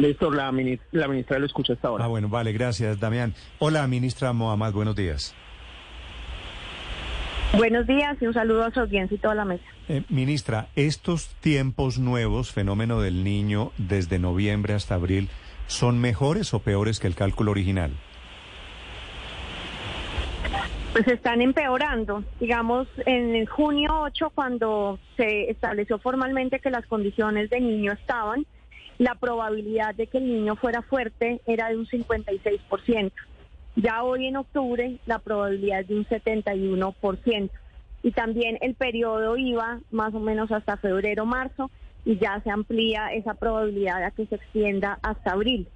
Listo, la, ministra, la ministra lo escucha hasta ahora. Ah, bueno, vale, gracias, Damián. Hola, ministra Mohamed, buenos días. Buenos días y un saludo a su audiencia y toda la mesa. Eh, ministra, estos tiempos nuevos, fenómeno del niño desde noviembre hasta abril, ¿son mejores o peores que el cálculo original? Pues están empeorando. Digamos, en junio 8, cuando se estableció formalmente que las condiciones de niño estaban, la probabilidad de que el niño fuera fuerte era de un 56%. Ya hoy en octubre la probabilidad es de un 71%. Y también el periodo iba más o menos hasta febrero, marzo, y ya se amplía esa probabilidad a que se extienda hasta abril.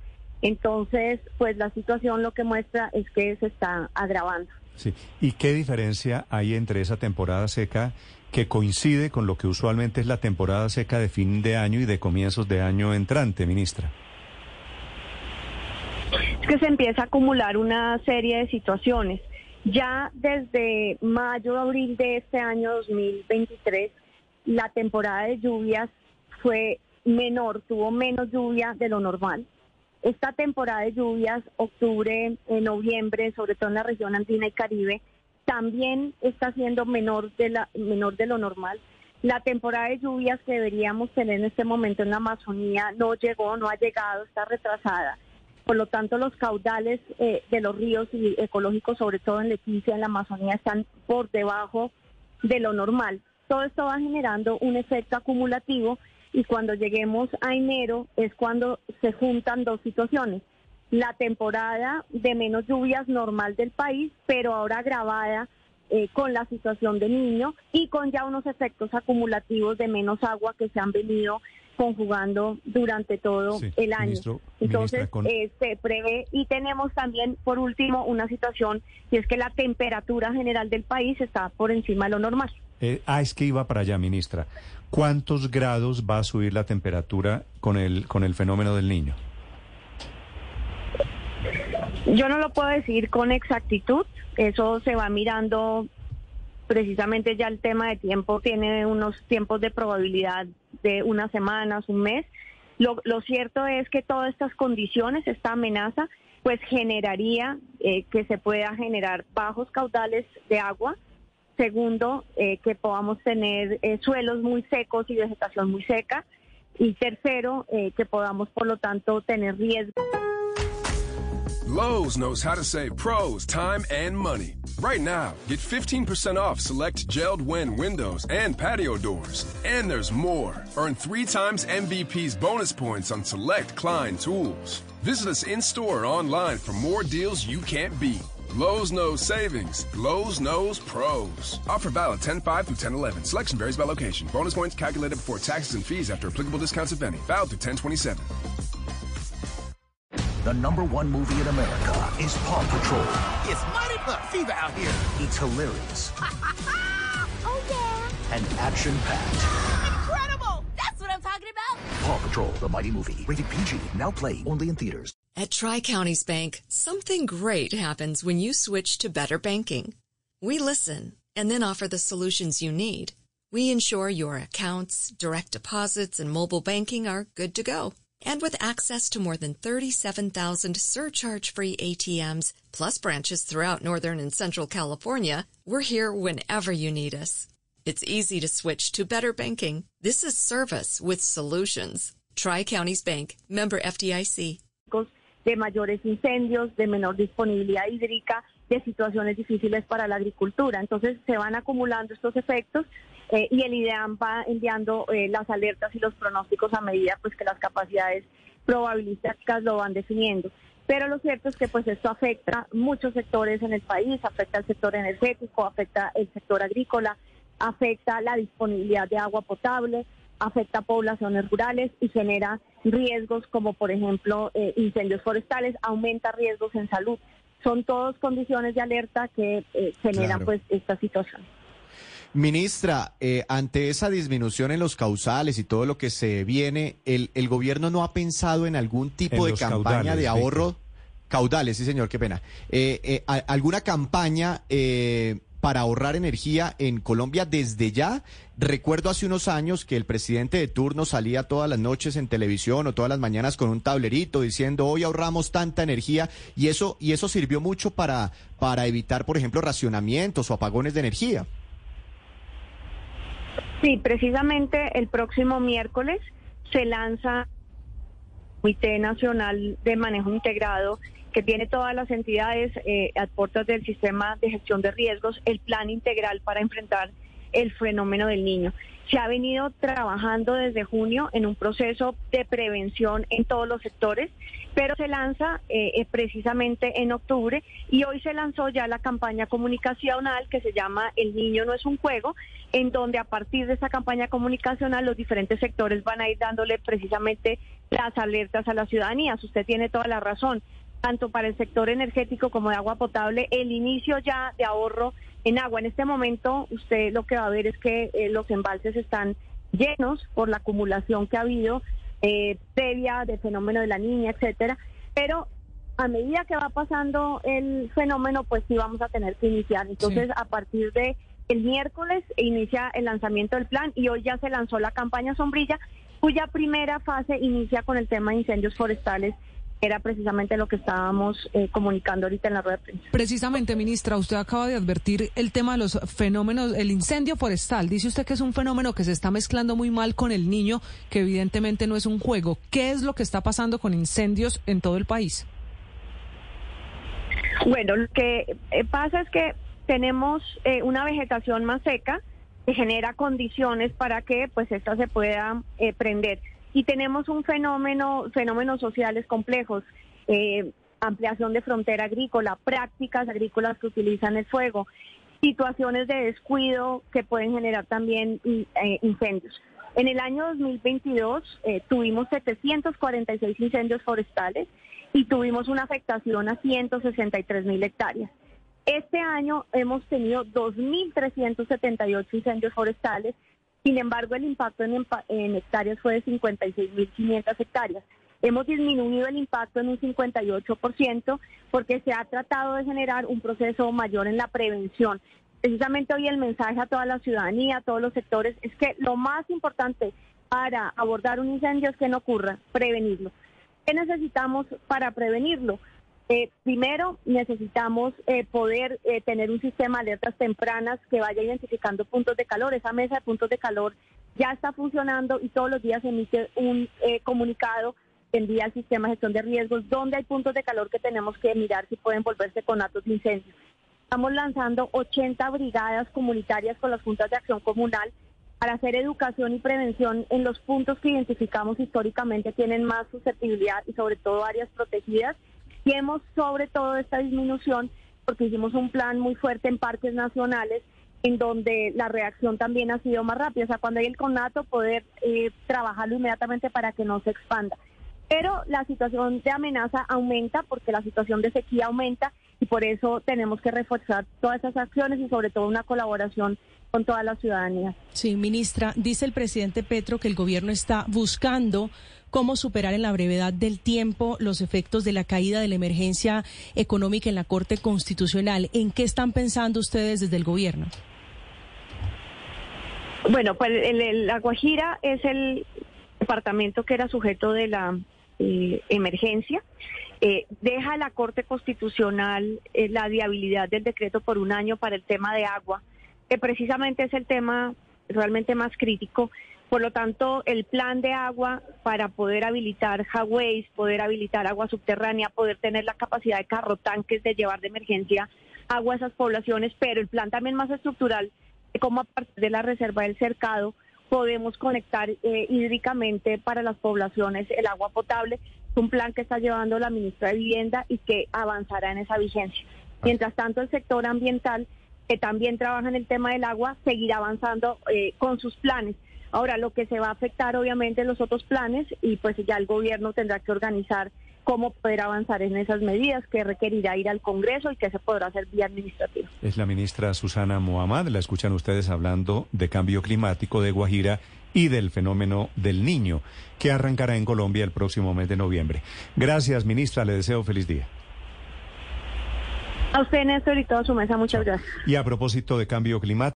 Entonces, pues la situación lo que muestra es que se está agravando. Sí. ¿Y qué diferencia hay entre esa temporada seca que coincide con lo que usualmente es la temporada seca de fin de año y de comienzos de año entrante, ministra? Es que se empieza a acumular una serie de situaciones. Ya desde mayo, abril de este año 2023, la temporada de lluvias fue menor, tuvo menos lluvia de lo normal. Esta temporada de lluvias, octubre, noviembre, sobre todo en la región andina y caribe, también está siendo menor de, la, menor de lo normal. La temporada de lluvias que deberíamos tener en este momento en la Amazonía no llegó, no ha llegado, está retrasada. Por lo tanto, los caudales eh, de los ríos y ecológicos, sobre todo en Leticia, en la Amazonía, están por debajo de lo normal. Todo esto va generando un efecto acumulativo y cuando lleguemos a enero es cuando se juntan dos situaciones la temporada de menos lluvias normal del país, pero ahora agravada eh, con la situación de niño y con ya unos efectos acumulativos de menos agua que se han venido conjugando durante todo el año. Entonces, eh, se prevé y tenemos también, por último, una situación y es que la temperatura general del país está por encima de lo normal. Eh, ah, es que iba para allá, ministra. ¿Cuántos grados va a subir la temperatura con el, con el fenómeno del niño? Yo no lo puedo decir con exactitud, eso se va mirando precisamente ya el tema de tiempo tiene unos tiempos de probabilidad de unas semanas, un mes. Lo, cierto es que todas estas condiciones, esta amenaza, pues generaría eh, que se pueda generar bajos caudales de agua. Segundo, eh, que podamos tener eh, suelos muy secos y vegetación muy seca. Y tercero, que podamos, por lo tanto, tener riesgo. Lowe's knows how to save pros time and money. Right now, get 15% off select gelled win windows and patio doors. And there's more. Earn three times MVP's bonus points on select Klein tools. Visit us in store or online for more deals you can't beat. Lowe's knows savings. Lowe's knows pros. Offer valid 10 5 through 10 11. Selection varies by location. Bonus points calculated before taxes and fees after applicable discounts, if any. Valid through 1027. The number one movie in America is Paw Patrol. It's Mighty Pup Fever out here. It's hilarious. oh, yeah. And action-packed. Incredible! That's what I'm talking about. Paw Patrol, the mighty movie. Rated PG. Now play only in theaters. At Tri-Counties Bank, something great happens when you switch to better banking. We listen and then offer the solutions you need. We ensure your accounts, direct deposits, and mobile banking are good to go. And with access to more than 37,000 surcharge-free ATMs, plus branches throughout Northern and Central California, we're here whenever you need us. It's easy to switch to better banking. This is service with solutions. Tri-Counties Bank, member FDIC. De mayores incendios, de menor disponibilidad hídrica, de situaciones difíciles para la agricultura. Entonces se van acumulando estos efectos eh, y el IDEAM va enviando eh, las alertas y los pronósticos a medida pues que las capacidades probabilísticas lo van definiendo. Pero lo cierto es que pues esto afecta muchos sectores en el país, afecta el sector energético, afecta el sector agrícola, afecta la disponibilidad de agua potable, afecta a poblaciones rurales y genera riesgos como por ejemplo eh, incendios forestales, aumenta riesgos en salud. Son todas condiciones de alerta que generan pues esta situación. Ministra, eh, ante esa disminución en los causales y todo lo que se viene, ¿el, el gobierno no ha pensado en algún tipo de campaña de ahorro? Caudales, sí señor, qué pena. Eh, eh, ¿Alguna campaña para ahorrar energía en Colombia desde ya? Recuerdo hace unos años que el presidente de turno salía todas las noches en televisión o todas las mañanas con un tablerito diciendo hoy ahorramos tanta energía y eso y eso sirvió mucho para para evitar, por ejemplo, racionamientos o apagones de energía. Sí, precisamente el próximo miércoles se lanza Comité Nacional de Manejo Integrado que tiene todas las entidades eh, a puertas del sistema de gestión de riesgos, el plan integral para enfrentar el fenómeno del niño. Se ha venido trabajando desde junio en un proceso de prevención en todos los sectores, pero se lanza eh, eh, precisamente en octubre y hoy se lanzó ya la campaña comunicacional que se llama El niño no es un juego, en donde a partir de esa campaña comunicacional los diferentes sectores van a ir dándole precisamente las alertas a la ciudadanía. Usted tiene toda la razón tanto para el sector energético como de agua potable, el inicio ya de ahorro en agua. En este momento usted lo que va a ver es que eh, los embalses están llenos por la acumulación que ha habido eh, previa del fenómeno de la niña, etcétera, pero a medida que va pasando el fenómeno, pues sí vamos a tener que iniciar. Entonces, a partir de el miércoles inicia el lanzamiento del plan y hoy ya se lanzó la campaña Sombrilla, cuya primera fase inicia con el tema de incendios forestales era precisamente lo que estábamos eh, comunicando ahorita en la rueda de prensa. Precisamente, ministra, usted acaba de advertir el tema de los fenómenos, el incendio forestal. Dice usted que es un fenómeno que se está mezclando muy mal con el niño, que evidentemente no es un juego. ¿Qué es lo que está pasando con incendios en todo el país? Bueno, lo que eh, pasa es que tenemos eh, una vegetación más seca que genera condiciones para que pues esta se pueda prender y tenemos un fenómeno, fenómenos sociales complejos, eh, ampliación de frontera agrícola, prácticas agrícolas que utilizan el fuego, situaciones de descuido que pueden generar también eh, incendios. En el año 2022 eh, tuvimos 746 incendios forestales y tuvimos una afectación a 163 mil hectáreas. Este año hemos tenido 2.378 incendios forestales sin embargo, el impacto en, hectáreas fue de 56.500 hectáreas. Hemos disminuido el impacto en un 58% porque se ha tratado de generar un proceso mayor en la prevención. Precisamente hoy el mensaje a toda la ciudadanía, a todos los sectores, es que lo más importante para abordar un incendio es que no ocurra, prevenirlo. ¿Qué necesitamos para prevenirlo? Eh, primero, necesitamos eh, poder eh, tener un sistema de alertas tempranas que vaya identificando puntos de calor. Esa mesa de puntos de calor ya está funcionando y todos los días emite un comunicado envía al sistema de gestión de riesgos donde hay puntos de calor que tenemos que mirar si pueden volverse con actos de incendio. Estamos lanzando 80 brigadas comunitarias con las juntas de acción comunal para hacer educación y prevención en los puntos que identificamos históricamente tienen más susceptibilidad y sobre todo áreas protegidas hemos sobre todo esta disminución porque hicimos un plan muy fuerte en parques nacionales en donde la reacción también ha sido más rápida. O sea, cuando hay el conato, poder eh, trabajarlo inmediatamente para que no se expanda. Pero la situación de amenaza aumenta porque la situación de sequía aumenta y por eso tenemos que reforzar todas esas acciones y sobre todo una colaboración con toda la ciudadanía. Sí, ministra, dice el presidente Petro que el gobierno está buscando cómo superar en la brevedad del tiempo los efectos de la caída de la emergencia económica en la Corte Constitucional. ¿En qué están pensando ustedes desde el gobierno? Bueno, pues la Guajira es el departamento que era sujeto de la eh, emergencia. Eh, deja la Corte Constitucional eh, la viabilidad del decreto por un año para el tema de agua, que precisamente es el tema realmente más crítico por lo tanto, el plan de agua para poder habilitar highways, poder habilitar agua subterránea, poder tener la capacidad de carro tanques de llevar de emergencia agua a esas poblaciones, pero el plan también más estructural de cómo a partir de la reserva del cercado podemos conectar eh, hídricamente para las poblaciones el agua potable. Es un plan que está llevando la ministra de Vivienda y que avanzará en esa vigencia. Mientras tanto, el sector ambiental, que también trabaja en el tema del agua, seguirá avanzando eh, con sus planes. Ahora, lo que se va a afectar obviamente los otros planes y pues ya el gobierno tendrá que organizar cómo poder avanzar en esas medidas que requerirá ir al Congreso y que se podrá hacer vía administrativa. Es la ministra Susana Mohamed, la escuchan ustedes hablando de cambio climático de Guajira y del fenómeno del niño, que arrancará en Colombia el próximo mes de noviembre. Gracias, ministra, le deseo feliz día. A usted, Néstor, y toda su mesa, muchas gracias. Y a propósito de cambio climático.